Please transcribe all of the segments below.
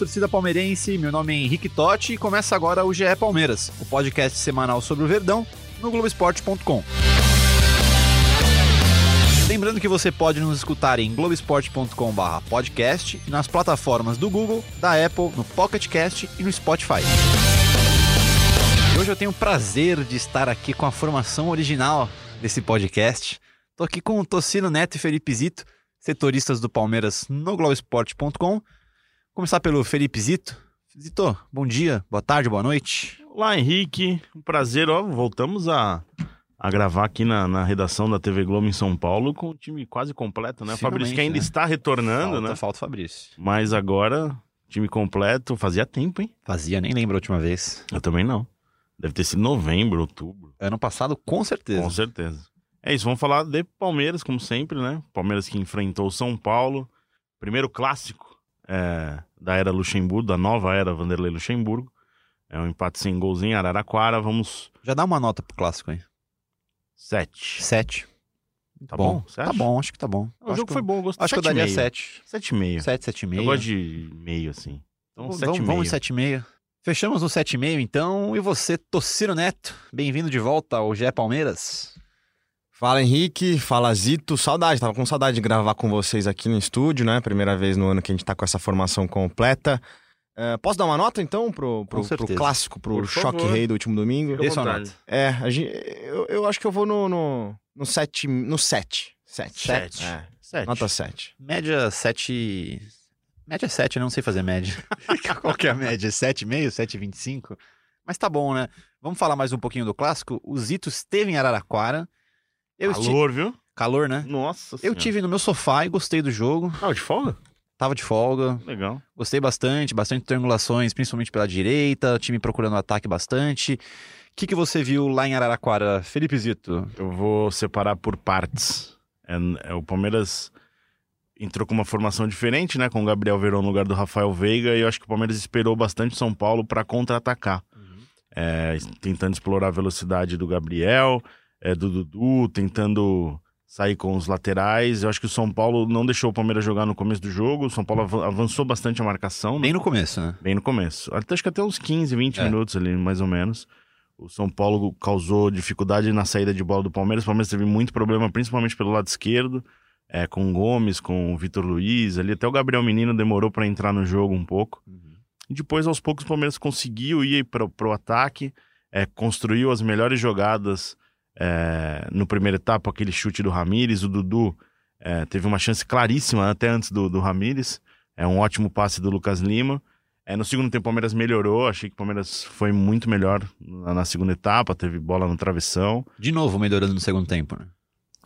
Torcida palmeirense. Meu nome é Henrique Totti e começa agora o GE Palmeiras, o podcast semanal sobre o Verdão no Globoesporte.com. Lembrando que você pode nos escutar em globesport.com/podcast e nas plataformas do Google, da Apple, no Pocket Cast e no Spotify. E hoje eu tenho o prazer de estar aqui com a formação original desse podcast. Tô aqui com o Tocino Neto e Felipe Zito, setoristas do Palmeiras no Globoesporte.com. Começar pelo Felipe Zito. Zito, bom dia, boa tarde, boa noite. Olá, Henrique. Um prazer, ó. Voltamos a, a gravar aqui na, na redação da TV Globo em São Paulo com o time quase completo, né? O Fabrício que ainda né? está retornando, falta, né? Falta o Fabrício. Mas agora, time completo. Fazia tempo, hein? Fazia, nem lembro a última vez. Eu também não. Deve ter sido novembro, outubro. Ano passado, com certeza. Com certeza. É isso, vamos falar de Palmeiras, como sempre, né? Palmeiras que enfrentou o São Paulo. Primeiro clássico é, da era Luxemburgo, da nova era Vanderlei Luxemburgo. É um empate sem gols em Araraquara. Vamos. Já dá uma nota pro clássico aí. Sete. Sete. Tá bom? Você Tá bom, acho que tá bom. O acho jogo que foi bom, eu gostei. Acho que eu daria sete. Sete e meio. Sete, sete e meio. Eu gosto de meio, assim. Então, Vamos, sete vamos, e vamos meio. sete e meio. Fechamos no sete e meio, então. E você, Tociro Neto, bem-vindo de volta ao GE Palmeiras. Fala Henrique, fala Zito, saudade, tava com saudade de gravar com vocês aqui no estúdio, né? Primeira vez no ano que a gente tá com essa formação completa. É, posso dar uma nota então pro, pro, pro clássico, pro Por choque favor. rei do último domingo? Dê sua nota. É, a gente, eu, eu acho que eu vou no, no, no sete, no sete. Sete. Sete. É, Sete. nota sete. Média sete... Média sete, eu não sei fazer média. Qual que é a média? Sete e meio, sete e vinte e cinco? Mas tá bom, né? Vamos falar mais um pouquinho do clássico. O Zito esteve em Araraquara. Eu Calor, viu? Calor, né? Nossa Eu Senhora. tive no meu sofá e gostei do jogo. Ah, de folga? Tava de folga. Legal. Gostei bastante, bastante triangulações, principalmente pela direita, time procurando ataque bastante. O que, que você viu lá em Araraquara, Felipe Zito? Eu vou separar por partes. É, é, o Palmeiras entrou com uma formação diferente, né? Com o Gabriel Verão no lugar do Rafael Veiga. E eu acho que o Palmeiras esperou bastante o São Paulo para contra-atacar. É, tentando explorar a velocidade do Gabriel, é, do Dudu, tentando sair com os laterais. Eu acho que o São Paulo não deixou o Palmeiras jogar no começo do jogo. O São Paulo avan- avançou bastante a marcação. né? Bem no começo, né? Bem no começo. Até, acho que até uns 15, 20 É. minutos ali, mais ou menos. O São Paulo causou dificuldade na saída de bola do Palmeiras. O Palmeiras teve muito problema, principalmente pelo lado esquerdo, é, com o Gomes, com o Vitor Luiz ali. Até o Gabriel Menino demorou para entrar no jogo um pouco. E depois, aos poucos, o Palmeiras conseguiu ir para o ataque, é, construiu as melhores jogadas é, no primeiro etapa, aquele chute do Ramires. O Dudu é, teve uma chance claríssima até antes do, do Ramires. É um ótimo passe do Lucas Lima. É, no segundo tempo, o Palmeiras melhorou. Achei que o Palmeiras foi muito melhor na, na segunda etapa. Teve bola no travessão. De novo melhorando no segundo tempo, né?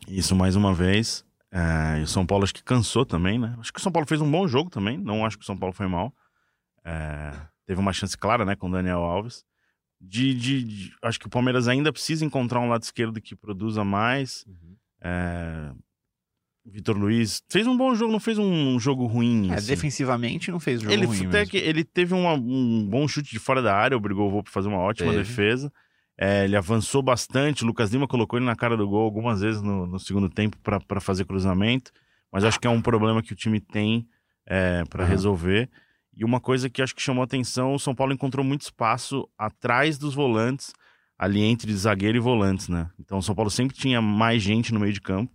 Isso mais uma vez. É, e o São Paulo acho que cansou também, né? Acho que o São Paulo fez um bom jogo também. Não acho que o São Paulo foi mal. É, teve uma chance clara, né, com o Daniel Alves. De, de- de- acho que o Palmeiras ainda precisa encontrar um lado esquerdo que produza mais. É, Vitor Luiz fez um bom jogo, não fez um jogo ruim. É, assim. defensivamente não fez jogo Ele, ruim até mesmo. que ele teve uma- um bom chute de fora da área, obrigou o Volpe a fazer uma ótima Teve. defesa. É, ele avançou bastante, o Lucas Lima colocou ele na cara do gol algumas vezes no, no segundo tempo para fazer cruzamento, mas acho que é um problema que o time tem é, para Aham. resolver. E uma coisa que acho que chamou atenção, o São Paulo encontrou muito espaço atrás dos volantes, ali entre zagueiro e volantes, né? Então o São Paulo sempre tinha mais gente no meio de campo.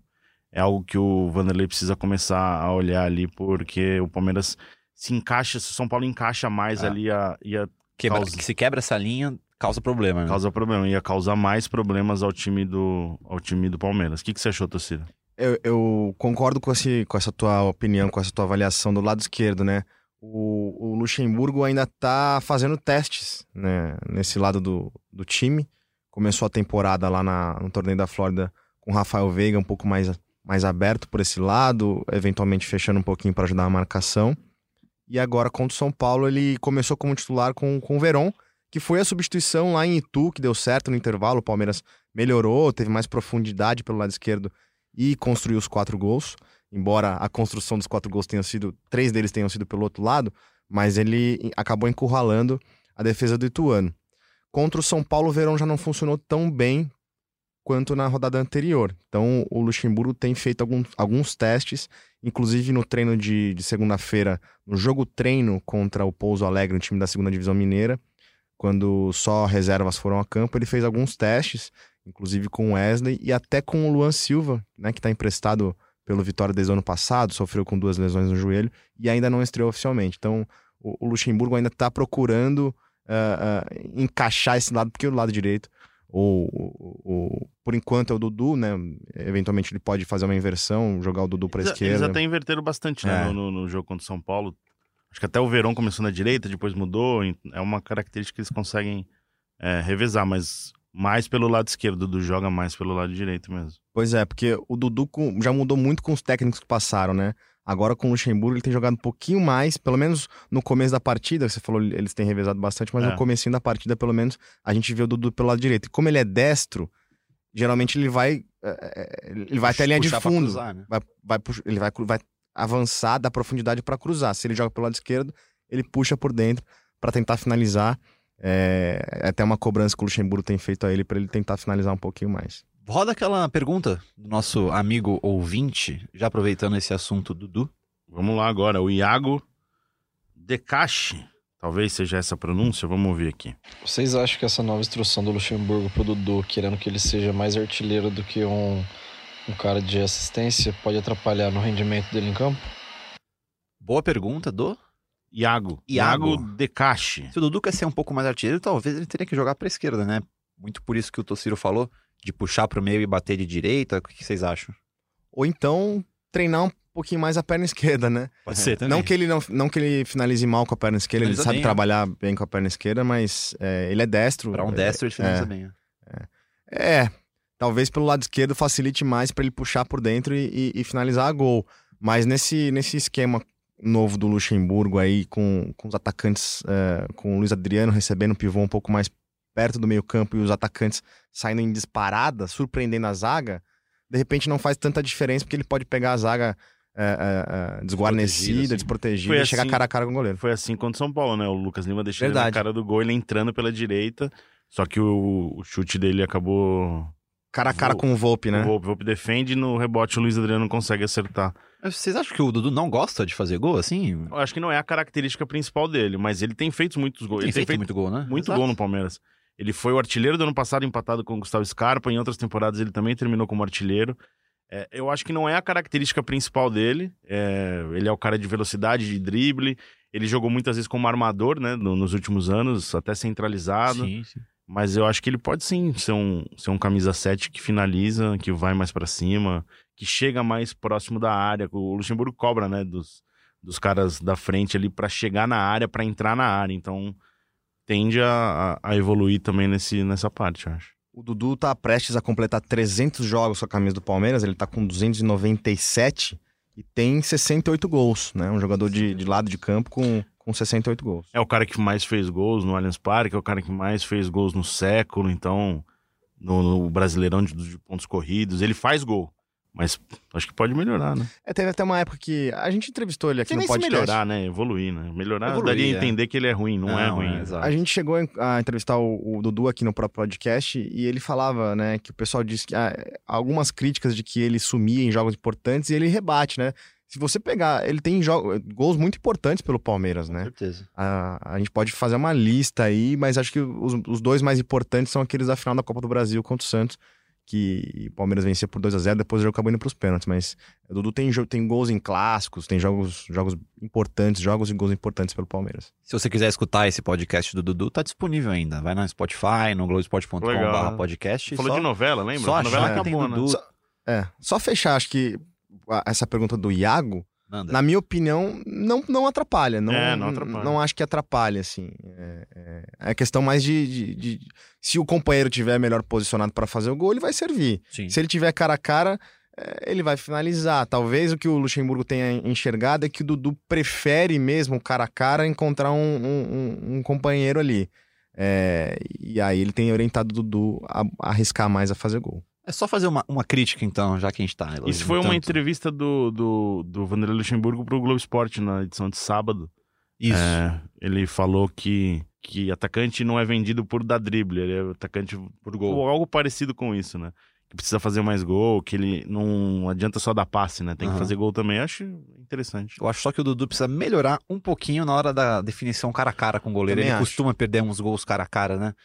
É algo que o Vanderlei precisa começar a olhar ali, porque o Palmeiras se encaixa, se o São Paulo encaixa mais É. ali, a, ia Quebra- causa- que se quebra essa linha, causa problema, né? causar problema, ia causar mais problemas ao time do, ao time do Palmeiras. O que, que você achou, torcida? Eu, eu concordo com, esse, com essa tua opinião, com essa tua avaliação do lado esquerdo, né? O, o Luxemburgo ainda tá fazendo testes né, nesse lado do, do time. Começou a temporada lá na, no torneio da Flórida com Rafael Veiga um pouco mais, mais aberto por esse lado, eventualmente fechando um pouquinho para ajudar a marcação. E agora contra o São Paulo ele começou como titular com, com o Verón, que foi a substituição lá em Itu, que deu certo no intervalo. O Palmeiras melhorou, teve mais profundidade pelo lado esquerdo e construiu os quatro gols. Embora a construção dos quatro gols tenha sido, três deles tenham sido pelo outro lado, mas ele acabou encurralando a defesa do Ituano. Contra o São Paulo, o Verão já não funcionou tão bem quanto na rodada anterior. Então, o Luxemburgo tem feito alguns, alguns testes, inclusive no treino de, de segunda-feira, no jogo treino contra o Pouso Alegre, um time da segunda divisão mineira, quando só reservas foram a campo, ele fez alguns testes, inclusive com o Wesley e até com o Luan Silva, né, que está emprestado pelo Vitória desde o ano passado, sofreu com duas lesões no joelho e ainda não estreou oficialmente. Então, o, o Luxemburgo ainda está procurando uh, uh, encaixar esse lado, porque o lado direito, ou, o, por enquanto é o Dudu, né? Eventualmente ele pode fazer uma inversão, jogar o Dudu para a esquerda. Eles até inverteram bastante né, é. no, no, jogo contra o São Paulo. Acho que até o Verão começou na direita, depois mudou. É uma característica que eles conseguem é, revezar, mas mais pelo lado esquerdo, o Dudu joga mais pelo lado direito mesmo. Pois é, porque o Dudu já mudou muito com os técnicos que passaram, né? Agora com o Luxemburgo ele tem jogado um pouquinho mais, pelo menos no começo da partida, você falou eles têm revezado bastante, mas é. no começo da partida, pelo menos, a gente vê o Dudu pelo lado direito. E como ele é destro, geralmente ele vai é, é ele vai até a linha de fundo. Cruzar, né? vai, vai, ele vai, vai avançar da profundidade para cruzar. Se ele joga pelo lado esquerdo, ele puxa por dentro para tentar finalizar. É, é até uma cobrança que o Luxemburgo tem feito a ele para ele tentar finalizar um pouquinho mais. Roda aquela pergunta do nosso amigo ouvinte, já aproveitando esse assunto, Dudu. Vamos lá agora, o Iago Decache. Talvez seja essa a pronúncia, vamos ouvir aqui. Vocês acham que essa nova instrução do Luxemburgo pro Dudu, querendo que ele seja mais artilheiro do que um, um cara de assistência, pode atrapalhar no rendimento dele em campo? Boa pergunta, do Iago. Iago, Iago Decache. Se o Dudu quer ser um pouco mais artilheiro, talvez ele teria que jogar para esquerda, né? Muito por isso que o Tociro falou de puxar para o meio e bater de direita? O que vocês acham? Ou então treinar um pouquinho mais a perna esquerda, né? Pode ser também. Não que ele, não, não que ele finalize mal com a perna esquerda, finaliza ele sabe bem, trabalhar é. bem com a perna esquerda, mas é, ele é destro. Para um destro ele finaliza é, bem. É. é. talvez pelo lado esquerdo facilite mais para ele puxar por dentro e, e, e, finalizar a gol. Mas nesse, nesse esquema novo do Luxemburgo aí, com, com os atacantes, é, com o Luiz Adriano recebendo o pivô um pouco mais perto do meio-campo e os atacantes saindo em disparada, surpreendendo a zaga, de repente não faz tanta diferença porque ele pode pegar a zaga é, é desguarnecida, assim. desprotegida e assim, chegar cara a cara com o goleiro. Foi assim contra o São Paulo, né? O Lucas Lima deixou ele na cara do gol, ele entrando pela direita, só que o, o chute dele acabou cara a cara com o Volpe, né? O Volpe, Volpe defende no rebote o Luiz Adriano não consegue acertar. Vocês acham que o Dudu não gosta de fazer gol assim? Eu acho que não é a característica principal dele, mas ele tem feito muitos gols. Tem ele feito tem feito muito gol, né? Muito Exato. gol no Palmeiras. Ele foi o artilheiro do ano passado, empatado com o Gustavo Scarpa. Em outras temporadas ele também terminou como artilheiro. É, eu acho que não é a característica principal dele. É, ele é o cara de velocidade, de drible. Ele jogou muitas vezes como armador, né? No, nos últimos anos, até centralizado. Sim, sim. Mas eu acho que ele pode sim ser um, ser um camisa 7 que finaliza, que vai mais para cima, que chega mais próximo da área. O Luxemburgo cobra, né? Dos, dos caras da frente ali para chegar na área, para entrar na área. Então tende a, a evoluir também nesse, nessa parte, eu acho. O Dudu tá prestes a completar 300 jogos com a camisa do Palmeiras, ele tá com 297 e tem 68 gols, né? Um jogador de, de lado de campo com, com 68 gols. É o cara que mais fez gols no Allianz Parque, é o cara que mais fez gols no século, então no, no Brasileirão de, de pontos corridos, ele faz gol. Mas acho que pode melhorar, né? É, teve até uma época que a gente entrevistou ele aqui que no podcast. melhorar, né? Evoluir, né? Melhorar Evoluir, daria a é. entender que ele é ruim, não, não é ruim. É, a gente chegou a entrevistar o, o, Dudu aqui no próprio podcast e ele falava, né, que o pessoal disse que ah, algumas críticas de que ele sumia em jogos importantes e ele rebate, né? Se você pegar, ele tem gols muito importantes pelo Palmeiras, né? Com certeza. A, a gente pode fazer uma lista aí, mas acho que os, os dois mais importantes são aqueles da final da Copa do Brasil contra o Santos que o Palmeiras vencia por 2 a 0 depois o jogo acabou indo pros pênaltis. Mas o Dudu tem, tem gols em clássicos, tem jogos, jogos importantes, jogos e gols importantes pelo Palmeiras. Se você quiser escutar esse podcast do Dudu, tá disponível ainda. Vai no Spotify, no globesport.com.br podcast. Falou só, de novela, lembra? Só a novela acabou, né? Só, é, só fechar, acho que essa pergunta do Iago, Manda. Na minha opinião, não, não atrapalha. Não, é, não atrapalha. Não acho que atrapalha, assim. É, é, é questão mais de, de, de, Se o companheiro tiver melhor posicionado para fazer o gol, ele vai servir. Sim. Se ele tiver cara a cara, é, ele vai finalizar. Talvez o que o Luxemburgo tenha enxergado é que o Dudu prefere mesmo, cara a cara, encontrar um, um, um companheiro ali. É, e aí ele tem orientado o Dudu a, a, arriscar mais a fazer gol. É só fazer uma, uma crítica, então, já que a gente tá. Isso foi uma entrevista do, do, do Vanderlei Luxemburgo pro Globo Esporte na edição de sábado. Isso. É, ele falou que, que atacante não é vendido por dar drible, ele é atacante por gol. Ou algo parecido com isso, né? que precisa fazer mais gol, que ele não adianta só dar passe, né? Tem uhum. que fazer gol também. Eu acho interessante. Eu acho só que o Dudu precisa melhorar um pouquinho na hora da definição cara a cara com o goleiro. Também ele acho. costuma perder uns gols cara a cara, né?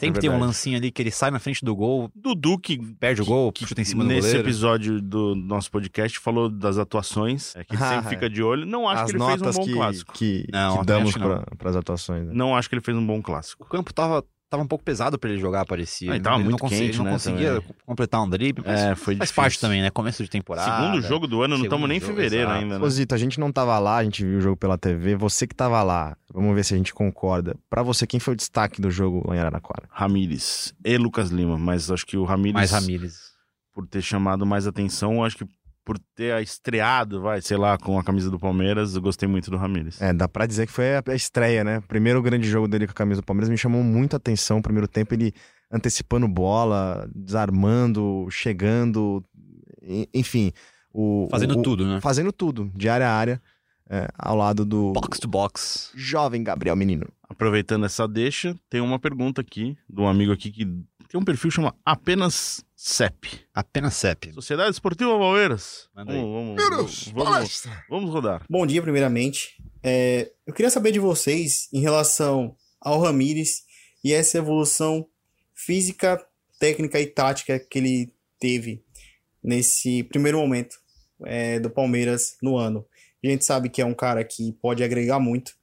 Sempre é tem um lancinho ali que ele sai na frente do gol. Dudu que perde o gol, que chuta em cima do goleiro. Nesse episódio do nosso podcast falou das atuações, é, que ele sempre fica de olho. Não acho As que ele fez um bom que, clássico. Que, não, que damos para as atuações. Né? Não acho que ele fez um bom clássico. O campo tava tava um pouco pesado para ele jogar, parecia. Ah, ele tava ele muito não quente, ele não né, conseguia também. completar um drible, mas É, foi faz parte também, né? Começo de temporada. Segundo jogo do ano, não estamos nem em fevereiro exato. ainda, né? Ô, Zito, a gente não tava lá, a gente viu o jogo pela TV. Você que tava lá, vamos ver se a gente concorda. Pra você, quem foi o destaque do jogo lá em Araraquara? Ramires e Lucas Lima, mas acho que o Ramires, Mais Ramírez. por ter chamado mais atenção, acho que por ter estreado, vai, sei lá, com a camisa do Palmeiras, eu gostei muito do Ramires. É, dá pra dizer que foi a, estreia, né? Primeiro grande jogo dele com a camisa do Palmeiras me chamou muita atenção. O primeiro tempo ele antecipando bola, desarmando, chegando, enfim. O, Fazendo o- tudo, né? Fazendo tudo, de área a área, é, ao lado do Box to box. jovem Gabriel Menino. Aproveitando essa deixa, tem uma pergunta aqui de um amigo aqui que tem um perfil que chama Apenas CEP. Apenas CEP. Sociedade Esportiva Palmeiras. Manda aí. Vamos, vamos, vamos, vamos, vamos rodar. Bom dia, primeiramente. É, eu queria saber de vocês em relação ao Ramires e essa evolução física, técnica e tática que ele teve nesse primeiro momento é, do Palmeiras no ano. A gente sabe que é um cara que pode agregar muito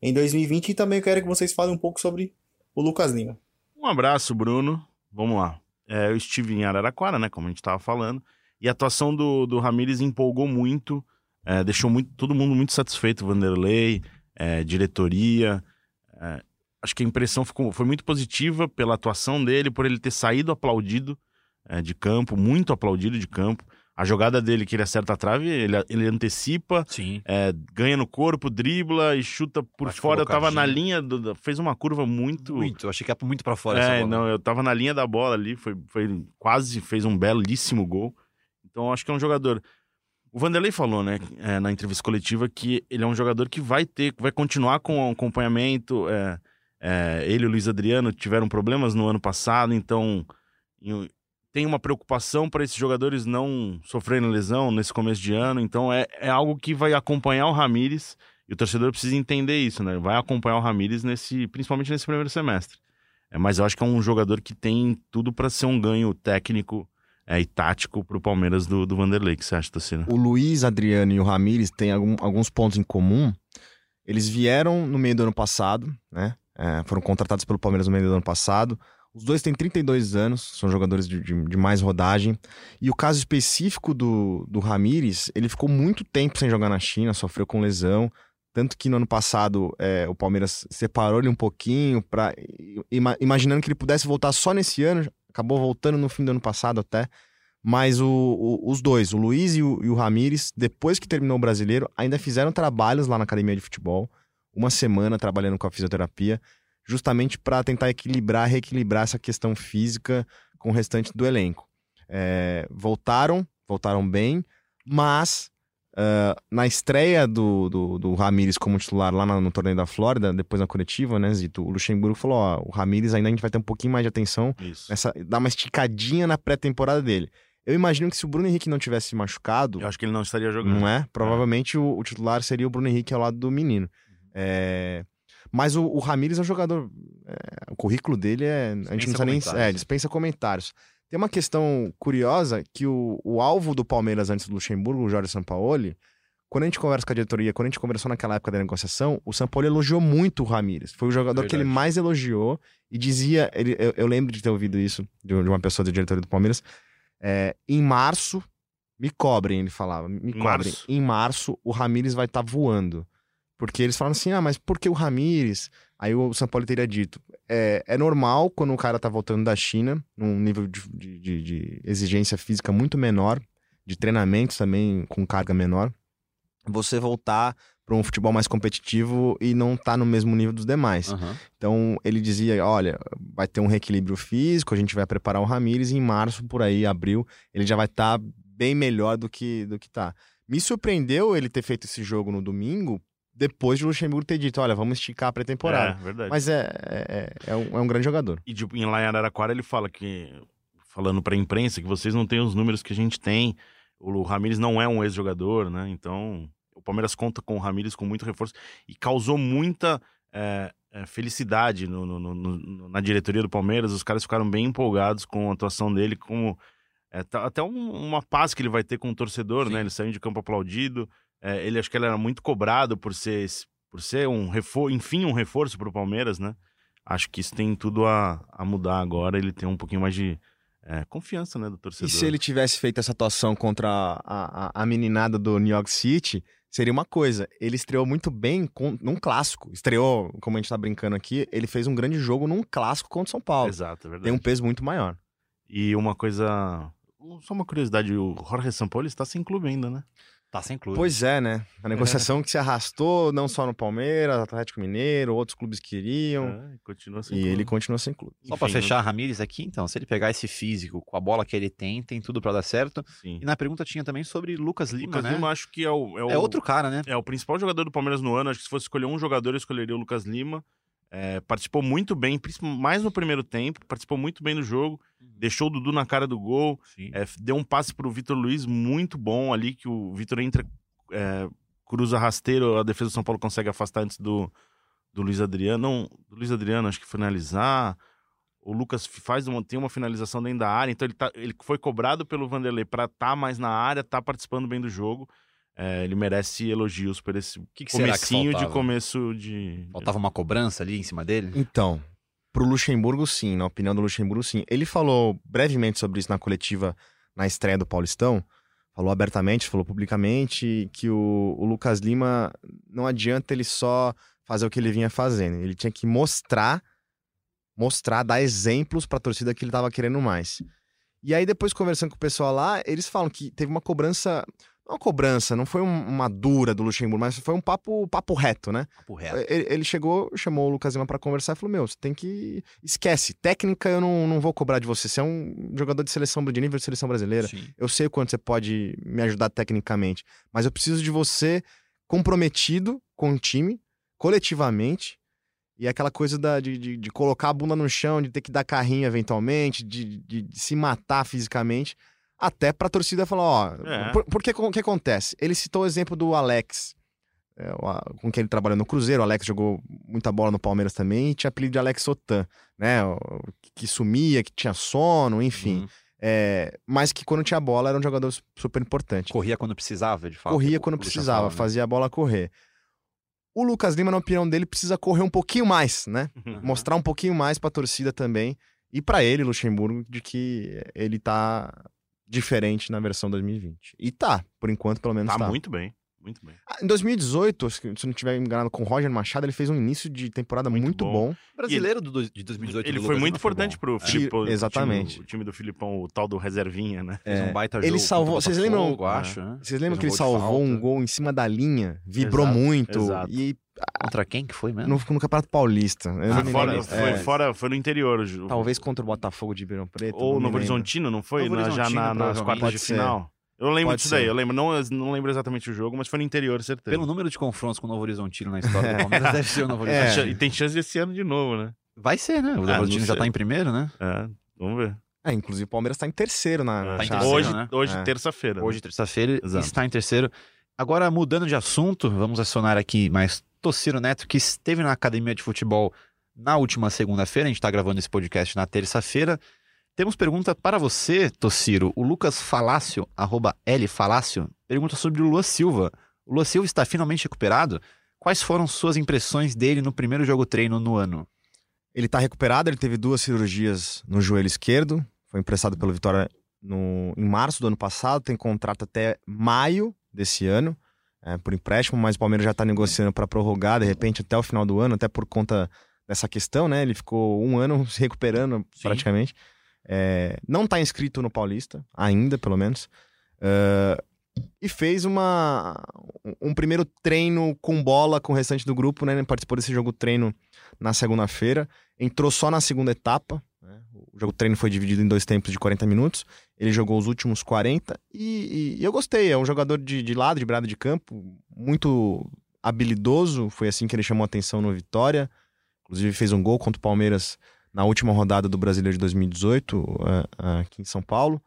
em 2020 e também eu quero que vocês falem um pouco sobre o Lucas Lima. Um abraço, Bruno. Vamos lá. É, eu estive em Araraquara, né? Como a gente estava falando. E a atuação do, do Ramires empolgou muito, é, deixou muito, todo mundo muito satisfeito. Vanderlei, é, diretoria. é, acho que a impressão ficou, foi muito positiva pela atuação dele, por ele ter saído aplaudido é, de campo, muito aplaudido de campo. A jogada dele que ele acerta a trave, ele, ele antecipa, Sim. é, ganha no corpo, dribla e chuta por Bate fora. Eu tava na linha, do, fez uma curva muito. Muito. Eu achei que ia muito pra fora É, não, eu tava na linha da bola ali, foi, foi quase fez um belíssimo gol. Então acho que é um jogador. O Vanderlei falou, né, é, na entrevista coletiva, que ele é um jogador que vai ter, vai continuar com o acompanhamento. é, é, ele e o Luiz Adriano tiveram problemas no ano passado, então tem uma preocupação para esses jogadores não sofrerem lesão nesse começo de ano. Então é, é algo que vai acompanhar o Ramires e o torcedor precisa entender isso, né? Vai acompanhar o Ramires nesse, principalmente nesse primeiro semestre. É, mas eu acho que é um jogador que tem tudo para ser um ganho técnico é, e tático pro Palmeiras do, do Vanderlei. O que você acha, Tocina? O Luiz Adriano e o Ramires têm algum- alguns pontos em comum. Eles vieram no meio do ano passado, né? É, foram contratados pelo Palmeiras no meio do ano passado. Os dois têm 32 anos, são jogadores de, de- de mais rodagem. E o caso específico do, do Ramires, ele ficou muito tempo sem jogar na China, sofreu com lesão. Tanto que no ano passado é, o Palmeiras separou ele um pouquinho, pra, ima- imaginando que ele pudesse voltar só nesse ano. Acabou voltando no fim do ano passado até. Mas o- o- os dois, o Luiz e o, e o Ramires, depois que terminou o brasileiro, ainda fizeram trabalhos lá na academia de futebol, uma semana trabalhando com a fisioterapia, justamente para tentar equilibrar, reequilibrar essa questão física com o restante do elenco. É, voltaram, voltaram bem, mas ah, na estreia do, do, do Ramires como titular lá na- no torneio da Flórida, depois na coletiva, né, Zito? O Luxemburgo falou: ó, o Ramires ainda a gente vai ter um pouquinho mais de atenção Isso. nessa, dar uma esticadinha na pré-temporada dele. Eu imagino que se o Bruno Henrique não tivesse se machucado, Eu acho que ele não estaria jogando. não é? Provavelmente o, o titular seria o Bruno Henrique ao lado do menino. É, Mas o, o Ramires é um jogador. é, o currículo dele é. a gente não precisa nem. É, dispensa comentários. Tem uma questão curiosa que o, o alvo do Palmeiras antes do Luxemburgo, o Jorge Sampaoli, quando a gente conversa com a diretoria, quando a gente conversou naquela época da negociação, o Sampaoli elogiou muito o Ramires. Foi o jogador que ele mais elogiou e dizia. Ele, eu, eu lembro de ter ouvido isso de, uma pessoa da diretoria do Palmeiras. é, em março, me cobrem, ele falava. Me cobrem. março. Em março, o Ramires vai estar voando. Porque eles falam assim: ah, mas por que o Ramires? Aí o São Paulo teria dito: é, é normal quando o cara tá voltando da China, num nível de, de- de- exigência física muito menor, de treinamentos também com carga menor, você voltar para um futebol mais competitivo e não tá no mesmo nível dos demais. Aham. Então ele dizia: olha, vai ter um reequilíbrio físico, a gente vai preparar o Ramires em março, por aí, abril, ele já vai estar bem melhor do que, do que tá. Me surpreendeu ele ter feito esse jogo no domingo, depois de Luxemburgo ter dito: olha, vamos esticar a É, pré-temporada. verdade. Mas é, é, é, é um, é um grande jogador. E tipo, em lá em Araraquara ele fala que, falando pra imprensa, que vocês não têm os números que a gente tem. O Ramires não é um ex-jogador, né? Então, o Palmeiras conta com o Ramires com muito reforço e causou muita é, é, felicidade no- no- no- na diretoria do Palmeiras. Os caras ficaram bem empolgados com a atuação dele, como é, tá- até um- uma paz que ele vai ter com o torcedor, né? Ele saiu de campo aplaudido. É, ele acho que ele era muito cobrado por ser, por ser um reforço, enfim, um reforço para o Palmeiras, né? Acho que isso tem tudo a, a mudar agora. Ele tem um pouquinho mais de é, confiança, né, do torcedor. E se ele tivesse feito essa atuação contra a, a, a meninada do New York City, seria uma coisa. Ele estreou muito bem com, num clássico. Estreou, como a gente tá brincando aqui, ele fez um grande jogo num clássico contra o São Paulo. Exato, é verdade. Tem um peso muito maior. E uma coisa. Só uma curiosidade, o Jorge Sampaoli está sem clube ainda, né? Tá sem clube. Pois é, né? A negociação que se arrastou, não só no Palmeiras, Atlético Mineiro, outros clubes queriam. É, continua sem e clube. ele continua sem clube. Só pra Enfim, fechar, Ramires aqui, então, se ele pegar esse físico com a bola que ele tem, tem tudo pra dar certo. Sim. E na pergunta tinha também sobre Lucas Lima, Lucas né? Lima acho que é o, é o. É outro cara, né? É o principal jogador do Palmeiras no ano. Acho que se fosse escolher um jogador, eu escolheria o Lucas Lima. É, participou muito bem, principalmente- mais no primeiro tempo, participou muito bem do jogo, deixou o Dudu na cara do gol, é, deu um passe pro Vitor Luiz muito bom ali, que o Vitor entra, é, cruza rasteiro, a defesa do São Paulo consegue afastar antes do, do Luiz Adriano. Não, do Luiz Adriano, acho que finalizar. O Lucas faz uma, tem uma finalização dentro da área, então ele, tá, ele foi cobrado pelo Vanderlei para estar mais na área, tá participando bem do jogo. É, ele merece elogios por esse que que comecinho de começo de. Faltava uma cobrança ali em cima dele? Então, pro Luxemburgo, sim. Na opinião do Luxemburgo, sim. Ele falou brevemente sobre isso na coletiva na estreia do Paulistão. Falou abertamente, falou publicamente que o, o Lucas Lima não adianta ele só fazer o que ele vinha fazendo. Ele tinha que mostrar, mostrar, dar exemplos pra torcida que ele tava querendo mais. E aí, depois, conversando com o pessoal lá, eles falam que teve uma cobrança. Não uma cobrança, não foi um- uma dura do Luxemburgo, mas foi um papo, papo reto, né? Papo reto. Ele, ele chegou, chamou o Lucas Lima pra conversar e falou: Meu, você tem que. Esquece, técnica eu não, não vou cobrar de você. Você é um jogador de seleção de nível de seleção brasileira. Sim. Eu sei o quanto você pode me ajudar tecnicamente, mas eu preciso de você comprometido com o time, coletivamente. E aquela coisa da, de, de, de colocar a bunda no chão, de ter que dar carrinho eventualmente, de, de, de se matar fisicamente, até pra torcida falar: Ó, É. por, porque o que acontece? Ele citou o exemplo do Alex é, o a- com quem ele trabalhou no Cruzeiro. O Alex jogou muita bola no Palmeiras também e tinha apelido de Alex Sotan, né? O- que- sumia, que tinha sono, enfim. Uhum. É, mas que quando tinha bola era um jogador su- super importante. Corria quando precisava, de fato. Corria quando precisava, fala, né? fazia a bola correr. O Lucas Lima, na opinião dele, precisa correr um pouquinho mais, né? Uhum. Mostrar um pouquinho mais pra torcida também. E pra ele, Luxemburgo, de que ele tá diferente na versão 2020. E tá, por enquanto, pelo menos Tá tá. muito bem, muito bem. Ah, Em 2018, se se não tiver enganado com o Roger Machado, ele fez um início de temporada muito, Muito bom. bom. Brasileiro do, de 2018. Ele foi muito foi importante bom. pro É. Filipão. exatamente. O time, o time do Filipão, o tal do reservinha, né? Fez É, um baita ele jogo salvou- contra o vocês lembram- Botafogo, acho, né? Vocês lembram Fez que ele um salvou um gol em cima da linha? Vibrou Exato, muito. exato. E Contra quem que foi mesmo? no, no Campeonato Paulista. Eu não Foi fora, foi, É, fora, foi no interior. Talvez contra o Botafogo de Ribeirão Preto. Ou lembro. Horizontino, não foi? Novo Na- já na- nas quartas de final. Eu lembro Pode disso daí, ser. eu lembro, não, não lembro exatamente o jogo, mas foi no interior, certeza. Pelo número de confrontos com o Novo Horizontino na história do Palmeiras, deve ser o Novo É. Horizontino. E tem chance desse ano de novo, né? Vai ser, né? O Novo Ah, Horizontino já sei. tá em primeiro, né? É, vamos ver. É, inclusive o Palmeiras tá em terceiro na, na Tá em chave. terceiro, hoje, né? hoje É. terça-feira. né? Hoje, terça-feira, Exato. está em terceiro. Agora, mudando de assunto, vamos acionar aqui mais Tociro Neto, que esteve na academia de futebol na última segunda-feira. A gente está gravando esse podcast na terça-feira. Temos pergunta para você, Tociro. O Lucas Falácio, arroba L Falácio, pergunta sobre o Lua Silva. O Lua Silva está finalmente recuperado? Quais foram suas impressões dele no primeiro jogo treino no ano? Ele tá recuperado, ele teve duas cirurgias no joelho esquerdo. Foi emprestado pelo Vitória no, em março do ano passado, tem contrato até maio desse ano, é, por empréstimo, mas o Palmeiras já tá negociando para prorrogar, de repente, até o final do ano, até por conta dessa questão, né? Ele ficou um ano se recuperando praticamente. É, não tá inscrito no Paulista, ainda, pelo menos. Uh, e fez uma, um primeiro treino com bola com o restante do grupo, né? Participou desse jogo treino na segunda-feira. Entrou só na segunda etapa. Né? O jogo treino foi dividido em dois tempos de 40 minutos. Ele jogou os últimos 40 e, e, e eu gostei. É um jogador de, de lado, de beirada de campo, muito habilidoso. Foi assim que ele chamou a atenção no Vitória. Inclusive fez um gol contra o Palmeiras na última rodada do Brasileiro de 2018, uh, uh, aqui em São Paulo.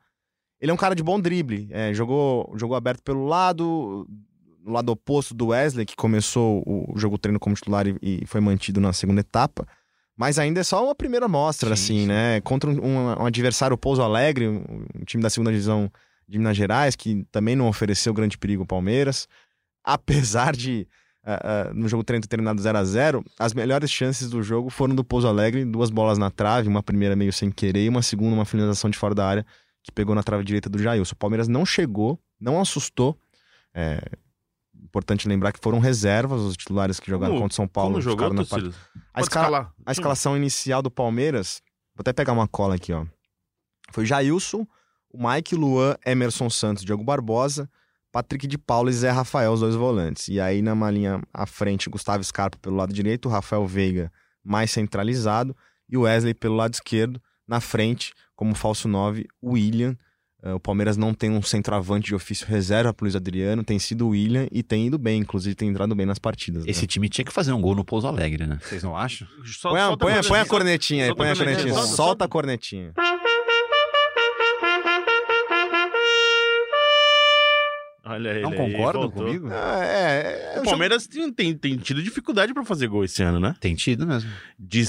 Ele é um cara de bom drible. É, jogou, jogou aberto pelo lado, no lado oposto do Wesley, que começou o jogo treino como titular e, e foi mantido na segunda etapa. Mas ainda é só uma primeira mostra, sim, assim, sim. né? Contra um, um, um, adversário, o Pouso Alegre, um, time da segunda divisão de Minas Gerais, que também não ofereceu grande perigo ao Palmeiras. Apesar de, uh, uh, no jogo treino ter terminado 0 a 0 as melhores chances do jogo foram do Pouso Alegre, duas bolas na trave, uma primeira meio sem querer e uma segunda, uma finalização de fora da área, que pegou na trave direita do Jailson. O Palmeiras não chegou, não assustou. É, importante lembrar que foram reservas os titulares que jogaram como, contra o São Paulo. Como jogou, na a, escala... a escalação inicial do Palmeiras, vou até pegar uma cola aqui, ó. Foi Jailson, o Mike, Luan, Emerson Santos, Diogo Barbosa, Patrick de Paula e Zé Rafael, os dois volantes. E aí, na linha à frente, Gustavo Scarpa pelo lado direito, Rafael Veiga mais centralizado e o Wesley pelo lado esquerdo. Na frente, como falso 9, William. Uh, o Palmeiras não tem um centroavante de ofício reserva para Luiz Adriano, tem sido o William e tem ido bem, inclusive tem entrado bem nas partidas. Esse né? time tinha que fazer um gol no Pouso Alegre, né? Vocês não acham? Só, põe, a, põe, a, põe a cornetinha aí, põe a cornetinha. Solta, solta a cornetinha. Olha ele Não concordam comigo? Ah, é, é, o Palmeiras tem, tem, tem tido dificuldade para fazer gol esse ano, né? Tem tido mesmo. De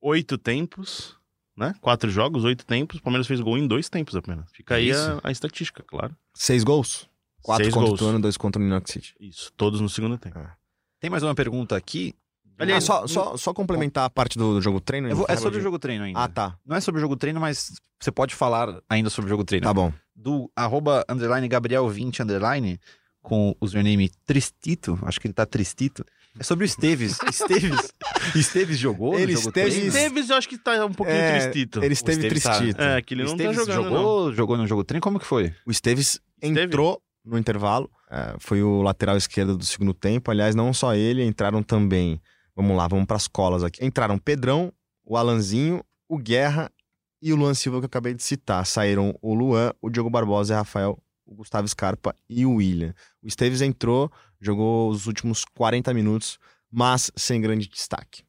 oito tempos, né? Quatro jogos, oito tempos. O Palmeiras fez gol em dois tempos apenas. Fica aí a, a, estatística, claro. Seis gols? Quatro Seis contra gols. o Tuano, dois contra o New York City. Isso, todos no segundo tempo. Ah. Tem mais uma pergunta aqui. Aliás, só, só, só complementar a parte do, do jogo treino. Vou, é sobre o jogo treino ainda. Ah, tá. Não é sobre o jogo treino, mas você pode falar ainda sobre o jogo treino. Tá bom. Do arroba underline Gabriel20 underline, com o username Tristito, acho que ele tá Tristito. É sobre o Esteves. Esteves. Esteves jogou ele no jogo Esteves... Esteves eu acho que tá um pouquinho É, tristito. Ele esteve Esteves tá- tristito. É, que ele não Esteves tá jogando, não. jogou, jogou no jogo treino, como que foi? O Esteves Esteve? entrou no intervalo, é, foi o lateral esquerdo do segundo tempo. Aliás, não só ele, entraram também. Vamos lá, vamos para as colas aqui. Entraram o Pedrão, o Alanzinho, o Guerra e o Luan Silva, que eu acabei de citar. Saíram o Luan, o Diogo Barbosa e o Rafael, o Gustavo Scarpa e o William. O Esteves entrou, jogou os últimos 40 minutos, mas sem grande destaque.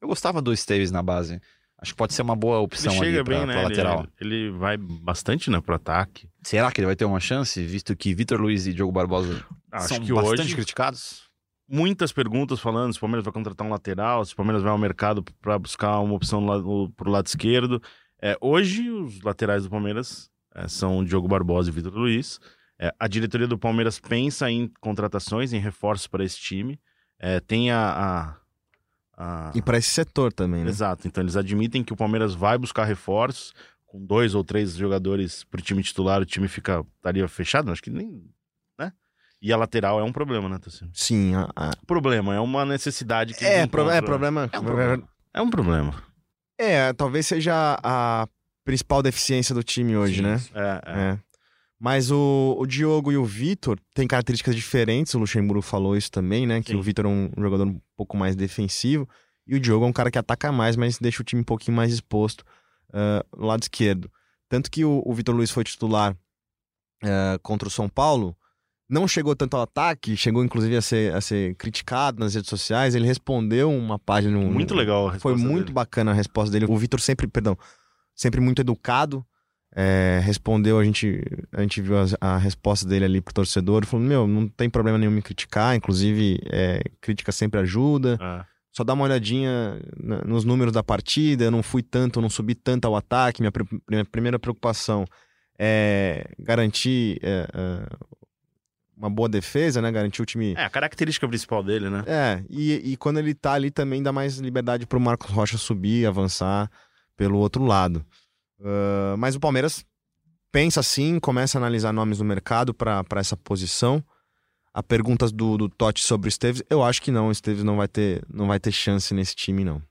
Eu gostava do Esteves na base. Acho que pode ser uma boa Ele opção chega ali pra, bem, né? Ele, lateral. ele vai bastante, né, pro ataque. Será que ele vai ter uma chance, visto que Vitor Luiz e Diogo Barbosa Acho são que bastante hoje criticados? muitas perguntas falando se o Palmeiras vai contratar um lateral, se o Palmeiras vai ao mercado para buscar uma opção pro lado esquerdo. É, hoje, os laterais do Palmeiras é, são o Diogo Barbosa e Vitor Luiz. É, a diretoria do Palmeiras pensa em contratações, em reforços para esse time. É, tem a. a, a... E para esse setor também, né? Exato. Então, eles admitem que o Palmeiras vai buscar reforços. Com dois ou três jogadores pro time titular, o time fica, estaria fechado. Acho que nem. Né? E a lateral é um problema, né, Tassino? Sim, a- a- Problema, é uma necessidade que. é, pro- é problema. É um problema. É um problema. É, talvez seja a principal deficiência do time hoje, Sim, né? sim. É, é. É. Mas o, o Diogo e o Vitor têm características diferentes. O Luxemburgo falou isso também, né? Que Sim. o Vitor é um jogador um pouco mais defensivo. E o Diogo é um cara que ataca mais, mas deixa o time um pouquinho mais exposto no lado esquerdo. Tanto que o, o Vitor Luiz foi titular ah, contra o São Paulo. Não chegou tanto ao ataque, chegou inclusive a ser, a ser criticado nas redes sociais. Ele respondeu uma página. no- Muito legal a foi muito dele. bacana a resposta dele. O Vitor sempre, perdão, sempre muito educado. é, respondeu, a gente, a gente viu as- a, resposta dele ali pro torcedor. Falou: Meu, não tem problema nenhum me criticar. Inclusive, é, crítica sempre ajuda. É. Só dá uma olhadinha na- nos números da partida. Eu não fui tanto, não subi tanto ao ataque. Minha, minha primeira preocupação é garantir é, é, uma boa defesa, né? Garantir o time É, a característica principal dele, né? é, e, e quando ele tá ali também dá mais liberdade pro Marcos Rocha subir, avançar pelo outro lado. Ah, mas o Palmeiras pensa assim, começa a analisar nomes no mercado para essa posição. A perguntas do, do Totti sobre o Esteves, eu acho que não, o Esteves não vai ter, não vai ter chance nesse time, não.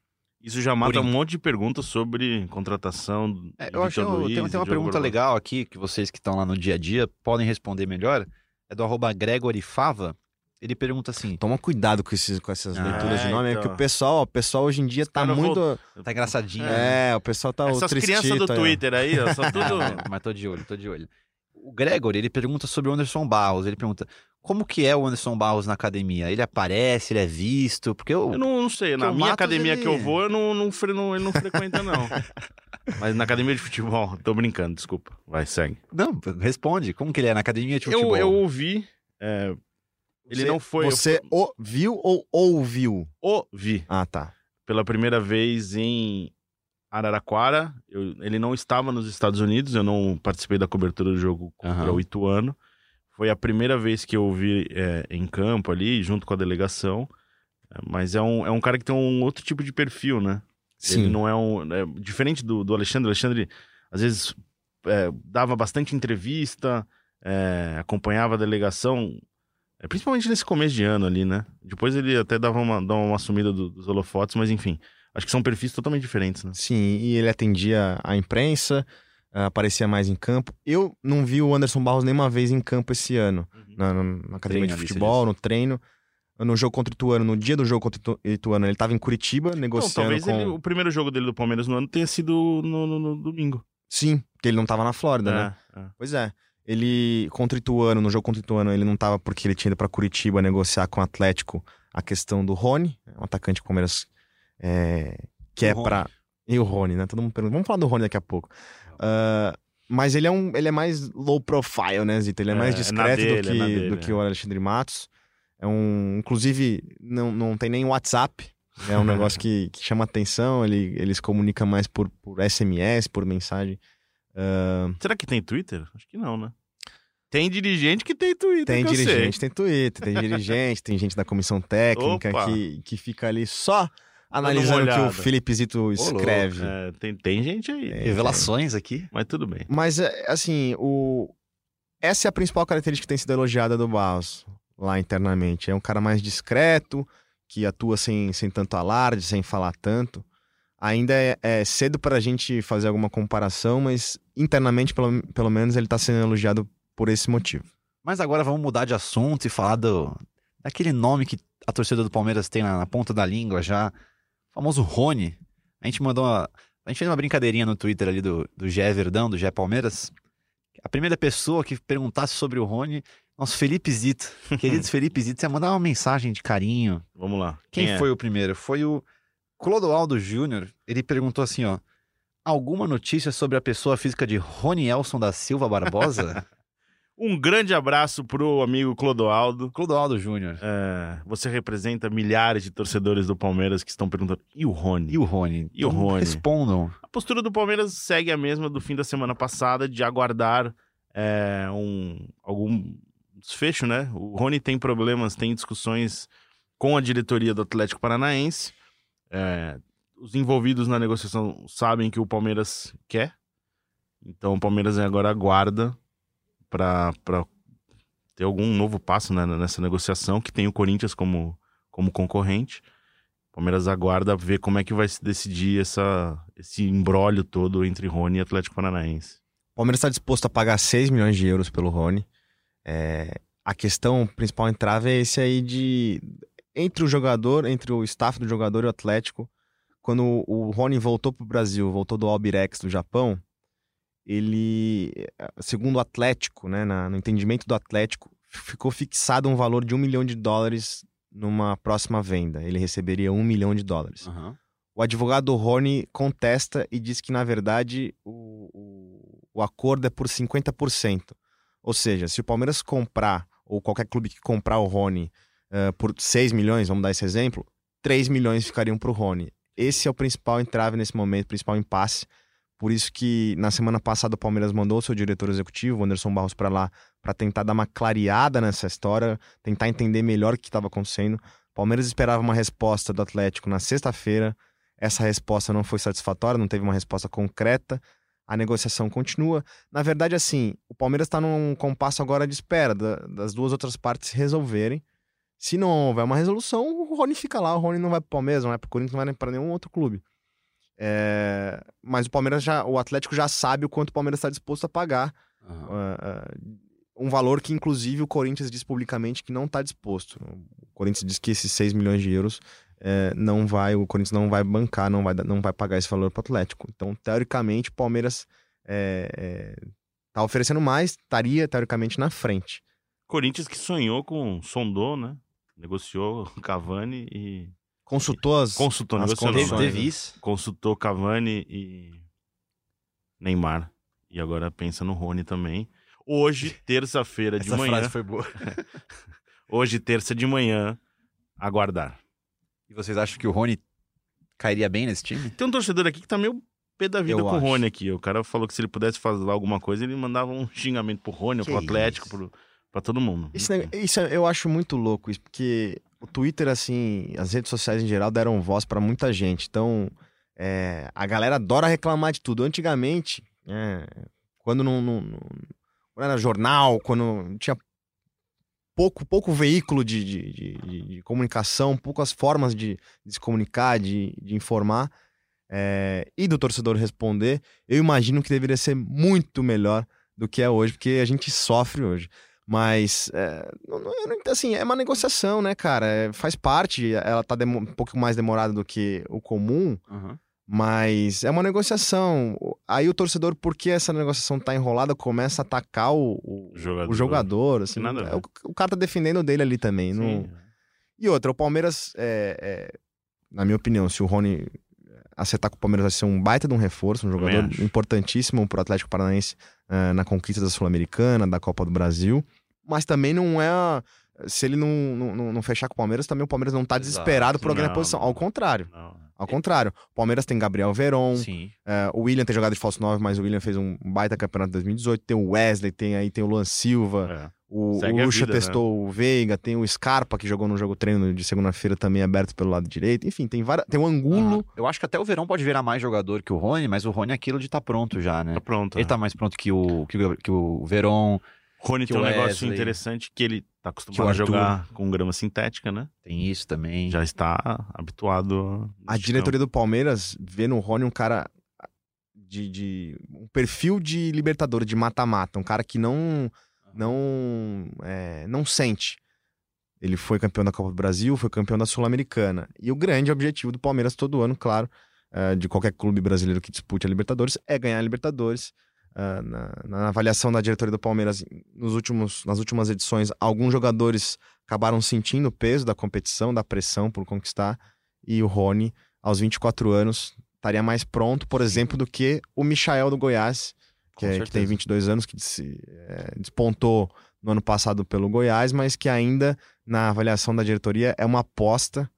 Isso já mata Por um monte de perguntas sobre contratação. É, eu acho que tem, tem uma pergunta legal aqui que vocês que estão lá no dia a dia podem responder melhor. É do arroba Gregory Fava. Ele pergunta assim: Toma cuidado com, esses, com essas Ah, leituras de é, nome, é então. que o pessoal, o pessoal hoje em dia tá caras muito. tá engraçadinho. É, o pessoal tá Essas crianças do. Twitter aí, ó, só tudo. É, mas tô de olho, tô de olho. O Gregory, ele pergunta sobre o Anderson Barros. Ele pergunta: como que é o Anderson Barros na academia? Ele aparece, ele é visto? Porque eu. Eu não, não sei, na minha Matos, academia ele- que eu vou, eu não, não, ele não frequenta, não. Mas na academia de futebol, tô brincando, desculpa. Vai, segue. Não, responde. Como que ele é na academia de futebol? Eu, eu ouvi. é, ele Você- não foi. Você ouviu ou ouviu? Eu ouvi Ah, tá. pela primeira vez em Araraquara. Eu- ele não estava nos Estados Unidos, eu não participei da cobertura do jogo contra Aham. o Ituano. Foi a primeira vez que eu ouvi é, em campo ali, junto com a delegação. Mas é um, é um cara que tem um outro tipo de perfil, né? Ele Sim. não é um. é diferente do, do Alexandre. O Alexandre, às vezes, é, dava bastante entrevista, é, acompanhava a delegação, é, principalmente nesse começo de ano ali, né? Depois ele até dava uma, dava uma sumida do- dos holofotes, mas enfim. Acho que são perfis totalmente diferentes, né? Sim, e ele atendia a imprensa, aparecia mais em campo. Eu não vi o Anderson Barros nenhuma vez em campo esse ano, na, na- na academia Treino de futebol, no treino. No jogo contra o Ituano, no dia do jogo contra o Itu- Ituano, ele estava em Curitiba, negociando talvez com... ele- o primeiro jogo dele do Palmeiras no ano tenha sido no, no- no domingo. Sim, porque ele não estava na Flórida, né? É, é. Pois é. Ele, contra o Ituano, no jogo contra o Ituano, ele não tava porque ele tinha ido pra Curitiba negociar com o Atlético a questão do Rony, um atacante que o Palmeiras é, que O é Rony. pra. E o Rony, né? Todo mundo pergunta. Vamos falar do Rony daqui a pouco. Ah, mas ele é, um, ele é mais low profile, né, Zito? Ele é, É, mais é discreto dele, do, é que, dele, do é. que o Alexandre Matos. É um. Inclusive, não, não tem nem WhatsApp. É um negócio que, que chama atenção. Ele, ele se comunica mais por, por SMS, por mensagem. Ah, Será que tem Twitter? Acho que não, né? Tem dirigente que tem Twitter. Tem que eu sei. dirigente, tem Twitter, tem dirigente, tem gente da comissão técnica Opa. que, que fica ali só analisando o que o. Felipe Zito escreve. É, tem, tem gente aí. Revelações aqui. Mas tudo bem. Mas, é, assim, o... essa é a principal característica que tem sido elogiada do Barros lá internamente. É um cara mais discreto, que atua sem, sem tanto alarde, sem falar tanto. Ainda é, é cedo para a gente fazer alguma comparação, mas internamente, pelo, pelo menos, ele está sendo elogiado por esse motivo. Mas agora vamos mudar de assunto e falar do daquele nome que a torcida do Palmeiras tem na, na ponta da língua já, famoso Rony. A gente mandou uma, a gente fez uma brincadeirinha no Twitter ali do do Gé Verdão, do Gé Palmeiras. A primeira pessoa que perguntasse sobre o Rony, nosso Felipe Zito, querido Felipe Zito, você ia mandar uma mensagem de carinho. Vamos lá. Quem, é? foi o primeiro? Foi o Clodoaldo Júnior. Ele perguntou assim, ó: Alguma notícia sobre a pessoa física de Rony Elson da Silva Barbosa? Um grande abraço pro amigo Clodoaldo. Clodoaldo Júnior. É, você representa milhares de torcedores do Palmeiras que estão perguntando: e o Rony? E o Rony? E o Rony? Respondam. A postura do Palmeiras segue a mesma do fim da semana passada, de aguardar é, um, algum desfecho, né? O Rony tem problemas, tem discussões com a diretoria do Atlético Paranaense. É, os envolvidos na negociação sabem que o Palmeiras quer. Então o Palmeiras agora aguarda para ter algum novo passo né, nessa negociação, que tem o Corinthians como, como concorrente. O Palmeiras aguarda ver como é que vai se decidir essa, esse embrólio todo entre Rony e Atlético Paranaense. O Palmeiras está disposto a pagar 6 milhões de euros pelo Rony. É, a questão principal entrave é esse aí de. Entre o jogador, entre o staff do jogador e o Atlético. Quando o Rony voltou para o Brasil, voltou do Albirex do Japão, ele, segundo o Atlético, né, na- no entendimento do Atlético, ficou fixado um valor de um milhão de dólares numa próxima venda. Ele receberia um milhão de dólares. O advogado do Rony contesta e diz que, na verdade, o, o, o acordo é por 50%. Ou seja, se o Palmeiras comprar, ou qualquer clube que comprar o Rony eh, por 6 milhões, vamos dar esse exemplo, 3 milhões ficariam para o Rony. Esse é o principal entrave nesse momento, o principal impasse. Por isso que na semana passada o Palmeiras mandou o seu diretor executivo, o Anderson Barros, para lá para tentar dar uma clareada nessa história, tentar entender melhor o que estava acontecendo. O Palmeiras esperava uma resposta do Atlético na sexta-feira. Essa resposta não foi satisfatória, não teve uma resposta concreta. A negociação continua. Na verdade, assim, o Palmeiras está num compasso agora de espera da- das duas outras partes se resolverem. Se não houver uma resolução, o Rony fica lá. O Rony não vai pro Palmeiras, não vai pro Corinthians, não vai para nenhum outro clube. É, mas o Palmeiras já, o Atlético já sabe o quanto o Palmeiras está disposto a pagar. Aham. Uh, uh, um valor que, inclusive, o Corinthians diz publicamente que não está disposto. O Corinthians diz que esses 6 milhões de euros é, não vai, o Corinthians não vai bancar, não vai, não vai pagar esse valor para o Atlético. Então, teoricamente, o Palmeiras está oferecendo mais, estaria, teoricamente, na frente. Corinthians que sonhou com, sondou, né? Negociou Cavani e. Consultou as, Consultou, as Teve, teve né? isso. consultou Cavani e Neymar. E agora pensa no Rony também. Hoje, terça-feira de Essa manhã. frase foi boa. Hoje, terça de manhã, aguardar. E vocês acham que o Rony cairia bem nesse time? Tem um torcedor aqui que tá meio pé da vida Eu com o acho. Rony aqui. O cara falou que se ele pudesse fazer alguma coisa, ele mandava um xingamento pro Rony, Que pro Atlético, isso? pro, pra todo mundo. Isso, isso eu acho muito louco, isso, porque o Twitter, assim, as redes sociais em geral deram voz pra muita gente. Então, é, a galera adora reclamar de tudo. Antigamente, é, quando não, não- não- quando era jornal, quando tinha pouco, pouco veículo de, de, de- de- comunicação, poucas formas de, se comunicar, de, de informar, é, e do torcedor responder, eu imagino que deveria ser muito melhor do que é hoje, porque a gente sofre hoje. Mas, é, assim, é uma negociação, né, cara? É, faz parte, ela tá um pouco mais demorada do que o comum, mas é uma negociação. Aí o torcedor, porque essa negociação tá enrolada, começa a atacar o, o, Jogador. o jogador. Assim, Nada é, o, o cara tá defendendo dele ali também. Sim. E outra, o Palmeiras, é, é, na minha opinião, se o Rony acertar com o Palmeiras, vai ser um baita de um reforço, um jogador importantíssimo pro Atlético Paranaense eh, na conquista da Sul-Americana, da Copa do Brasil. Mas também não é. Se ele não, não, não- fechar com o Palmeiras, também o Palmeiras não tá Exato. desesperado por alguém na posição. Ao contrário. Não. Ao contrário. O Palmeiras tem Gabriel Veron, Sim. eh, o William tem jogado de falso 9, mas o William fez um baita campeonato em 2018. Tem o Wesley, tem aí tem o Luan Silva. É. O, Segue o Lucha vida, né? testou o Veiga, tem o Scarpa que jogou no jogo treino de segunda-feira também aberto pelo lado direito. Enfim, tem várias. Tem o Angulo. Ah, eu acho que até o Verão pode virar mais jogador que o Rony, mas o Rony é aquilo de estar pronto já, né? Tá pronto. Ele né? tá mais pronto que o, que o, que o Verón. Rony que tem um o negócio Wesley. interessante que ele tá acostumado a jogar com grama sintética, né? Tem isso também. Já está habituado. A diretoria do Palmeiras vê no Rony um cara de, de um perfil de libertador, de mata-mata, um cara que não não é, não sente. Ele foi campeão da Copa do Brasil, foi campeão da Sul-Americana. E o grande objetivo do Palmeiras todo ano, claro, é, de qualquer clube brasileiro que dispute a Libertadores, é ganhar a Libertadores. Ah, na, na avaliação da diretoria do Palmeiras, nos últimos, nas últimas edições, alguns jogadores acabaram sentindo o peso da competição, da pressão por conquistar. E o Rony, aos 24 anos, estaria mais pronto, por exemplo, do que o Michael do Goiás, que, é- que tem certeza. 22 anos, que se, é, despontou no ano passado pelo Goiás, mas que ainda, na avaliação da diretoria, é uma aposta.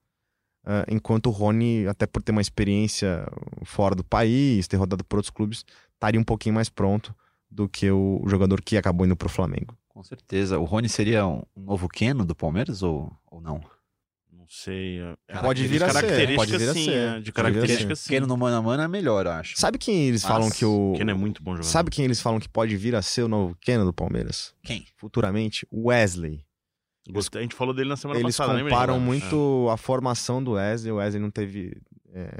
ah, enquanto o Rony, até por ter uma experiência fora do país, ter rodado por outros clubes, estaria um pouquinho mais pronto do que o, o jogador que acabou indo pro Flamengo. Com certeza. O Rony seria um, novo Keno do Palmeiras ou, ou não? Não sei. é- Pode vir a ser, características, pode vir a sim, ser. é, De características, sim. Keno no mano a mano é melhor, eu acho. Sabe quem eles Mas falam que o. Keno é muito bom jogador. Sabe quem eles falam que pode vir a ser o novo Keno do Palmeiras? Quem? Futuramente? Wesley. Gostei, a gente falou dele na semana Eles passada, lembra? comparam É. muito a formação do Wesley. O Wesley não teve. é,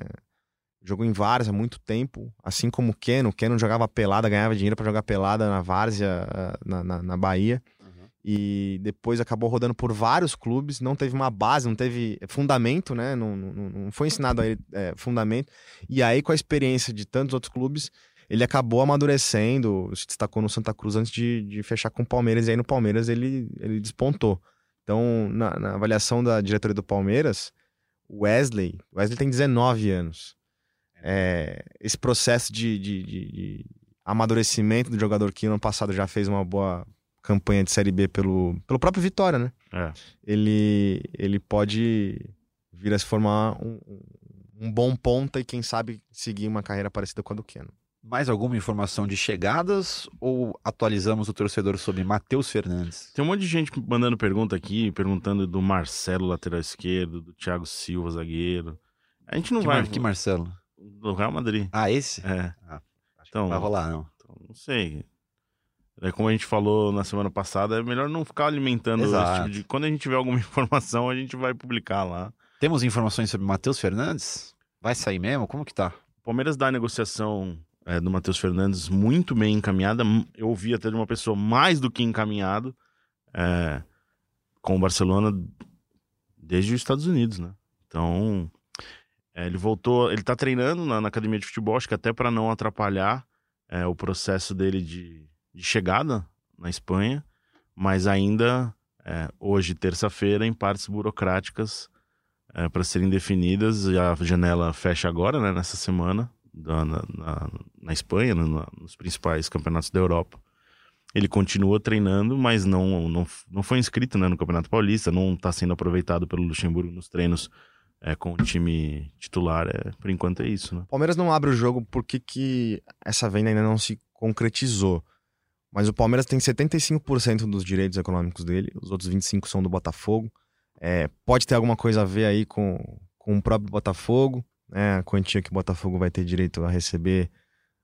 jogou em várzea há muito tempo, assim como o Keno. O Keno jogava pelada, ganhava dinheiro pra jogar pelada na várzea, ah, na, na, na Bahia. E depois acabou rodando por vários clubes, não teve uma base, não teve fundamento, né? Não, não, não foi ensinado a ele é, fundamento. E aí, com a experiência de tantos outros clubes, ele acabou amadurecendo, se destacou no Santa Cruz antes de, de fechar com o Palmeiras, e aí no Palmeiras ele, ele despontou. Então, na, na avaliação da diretoria do Palmeiras, o Wesley, Wesley tem 19 anos. É, esse processo de, de- de- de amadurecimento do jogador que no ano passado já fez uma boa campanha de Série B pelo, pelo próprio Vitória, né? É. Ele, ele pode vir a se formar um, um bom ponta e quem sabe seguir uma carreira parecida com a do Keno. Mais alguma informação de chegadas ou atualizamos o torcedor sobre Matheus Fernandes? Tem um monte de gente mandando pergunta aqui, perguntando do Marcelo, lateral esquerdo, do Thiago Silva, zagueiro. A gente não Que, vai. Mar- que Marcelo? Do Real Madrid. Ah, esse? É. Que Então- não vai rolar, não. Então, não sei. É como a gente falou na semana passada, é melhor não ficar alimentando esse Exato. tipo de. Quando a gente tiver alguma informação, a gente vai publicar lá. Temos informações sobre Matheus Fernandes? Vai sair mesmo? Como que tá? Palmeiras dá a negociação é, do Matheus Fernandes muito bem encaminhada. Eu ouvi até de uma pessoa mais do que encaminhado é, com o Barcelona desde os Estados Unidos, né? Então, é, ele voltou, ele tá treinando na, na, academia de futebol, acho que até para não atrapalhar é, o processo dele de, de, chegada na Espanha, mas ainda é, hoje, terça-feira, em partes burocráticas é, para serem definidas. A janela fecha agora, né, nessa semana, na, na, na, Espanha, no, nos principais campeonatos da Europa. Ele continua treinando, mas não, não, não foi inscrito né, no Campeonato Paulista, não está sendo aproveitado pelo Luxemburgo nos treinos é, com o time titular. É, por enquanto é isso. Né? Palmeiras não abre o jogo porque que essa venda ainda não se concretizou. Mas o Palmeiras tem 75% dos direitos econômicos dele, os outros 25% são do Botafogo. É, pode ter alguma coisa a ver aí com, com o próprio Botafogo, né? a quantia que o Botafogo vai ter direito a receber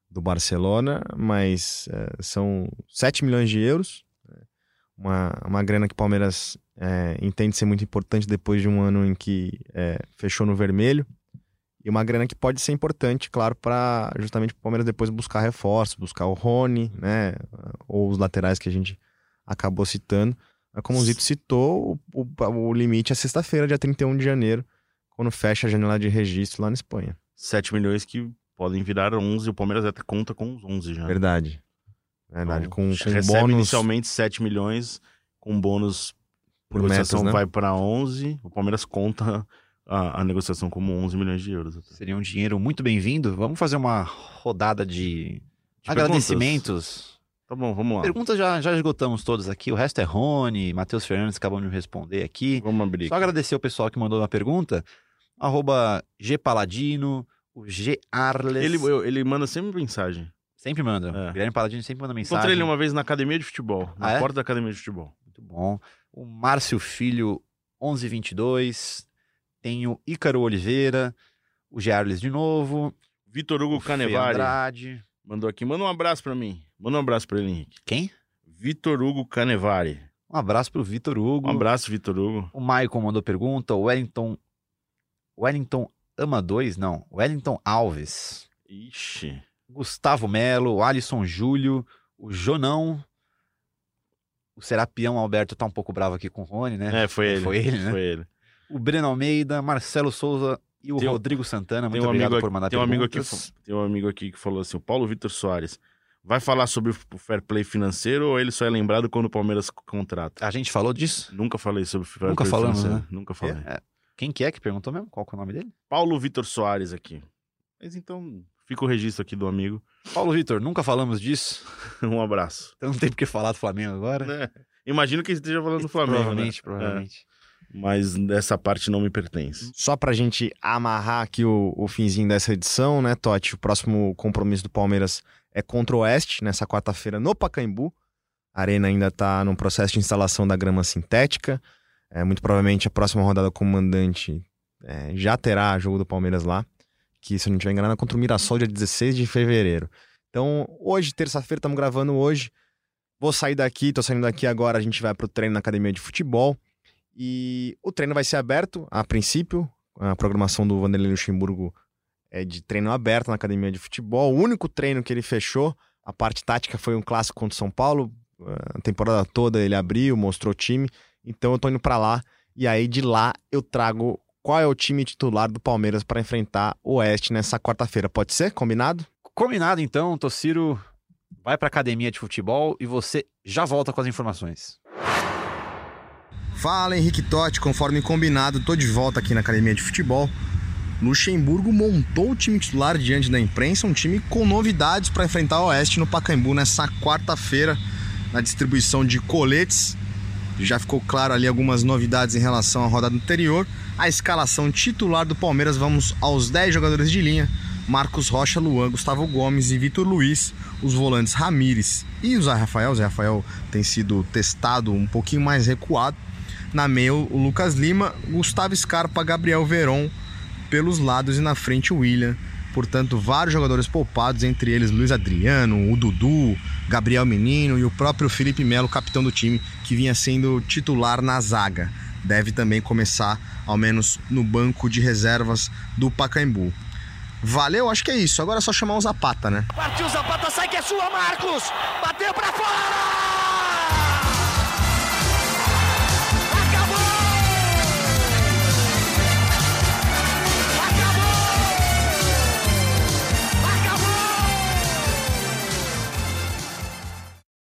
do Barcelona, mas é, são 7 milhões de euros, né? uma, uma grana que o Palmeiras é, entende ser muito importante depois de um ano em que é, fechou no vermelho. E uma grana que pode ser importante, claro, para justamente o Palmeiras depois buscar reforços, buscar o Rony, né? Ou os laterais que a gente acabou citando. Como o Zito citou, o, o, o limite é sexta-feira, dia 31 de janeiro, quando fecha a janela de registro lá na Espanha. 7 milhões que podem virar 11, o Palmeiras até conta com os 11 já. Verdade. Verdade, então, com, com recebe bônus... inicialmente 7 milhões, com bônus por negociação metas, né? vai para 11, o Palmeiras conta a, a, negociação como 11 milhões de euros. Seria um dinheiro muito bem-vindo. Vamos fazer uma rodada de, de agradecimentos. Tá bom, vamos lá. Perguntas já, já esgotamos todas aqui. O resto é Rony, Matheus Fernandes acabam de responder aqui. Vamos abrir. Só agradecer o pessoal que mandou uma pergunta. Arroba Gpaladino, o G Arles. Ele, ele manda sempre mensagem. Sempre manda. É. Guilherme Paladino sempre manda mensagem. Encontrei ele uma vez na academia de futebol, na ah, é? porta da academia de futebol. Muito bom. O Márcio Filho, 1122. Tem o Ícaro Oliveira, o Gerles de novo. Vitor Hugo Canevari. Andrade. Mandou aqui. Manda um abraço para mim. Manda um abraço para ele, Henrique. Quem? Vitor Hugo Canevari. Um abraço pro Vitor Hugo. Um abraço, Vitor Hugo. O Maicon mandou pergunta. O Wellington. Wellington Ama 2? Não. Wellington Alves. Ixi. Gustavo Melo, o Alisson Júlio, o Jonão. O Serapião Alberto tá um pouco bravo aqui com o Rony, né? É, foi ele. Foi ele, né? Foi ele o Breno Almeida, Marcelo Souza e o tem Rodrigo Santana. Muito um obrigado aqui, por mandar tem um amigo aqui, Tem um amigo aqui que falou assim, o Paulo Vitor Soares. Vai falar sobre o fair play financeiro ou ele só é lembrado quando o Palmeiras contrata? A gente falou disso? Nunca falei sobre fair Nunca play falamos, financeiro. Né? Nunca falei. É, é. Quem que é que perguntou mesmo? Qual é o nome dele? Paulo Vitor Soares aqui. Mas então, fica o registro aqui do amigo. Paulo Vitor, nunca falamos disso. um abraço. Então não tem porque falar do Flamengo agora. É. Imagino que esteja falando do Flamengo. Provavelmente, né? provavelmente. É mas essa parte não me pertence. Só pra gente amarrar aqui o, o finzinho dessa edição, né, Totti? O próximo compromisso do Palmeiras é contra o Oeste, nessa quarta-feira no Pacaembu. A Arena ainda está no processo de instalação da grama sintética. É, muito provavelmente a próxima rodada comandante é, já terá jogo do Palmeiras lá. Que, se eu não estiver enganado, é contra o Mirassol, dia 16 de fevereiro. Então, hoje, terça-feira, estamos gravando hoje. Vou sair daqui, tô saindo daqui agora, a gente vai pro treino na academia de futebol. E o treino vai ser aberto, a princípio. A programação do Vanderlei Luxemburgo é de treino aberto na academia de futebol. O único treino que ele fechou, a parte tática, foi um clássico contra o São Paulo. A temporada toda ele abriu, mostrou o time. Então eu tô indo para lá. E aí de lá eu trago qual é o time titular do Palmeiras para enfrentar o Oeste nessa quarta-feira. Pode ser? Combinado? Combinado então, Tociro. Vai para academia de futebol e você já volta com as informações. Fala Henrique Totti, conforme combinado, tô de volta aqui na academia de futebol. Luxemburgo montou o time titular diante da imprensa, um time com novidades para enfrentar o Oeste no Pacaembu nessa quarta-feira, na distribuição de coletes. Já ficou claro ali algumas novidades em relação à rodada anterior. A escalação titular do Palmeiras, vamos aos 10 jogadores de linha. Marcos Rocha, Luan, Gustavo Gomes e Vitor Luiz, os volantes Ramires e o Zé Rafael. O Zé Rafael tem sido testado um pouquinho mais recuado. Na meia, o Lucas Lima, Gustavo Scarpa, Gabriel Veron pelos lados e na frente o William. Portanto, vários jogadores poupados, entre eles Luiz Adriano, o Dudu, Gabriel Menino e o próprio Felipe Melo, capitão do time, que vinha sendo titular na zaga. Deve também começar, ao menos, no banco de reservas do Pacaembu. Valeu, acho que é isso. Agora é só chamar o Zapata, né? Partiu Zapata, sai que é sua, Marcos! Bateu pra fora!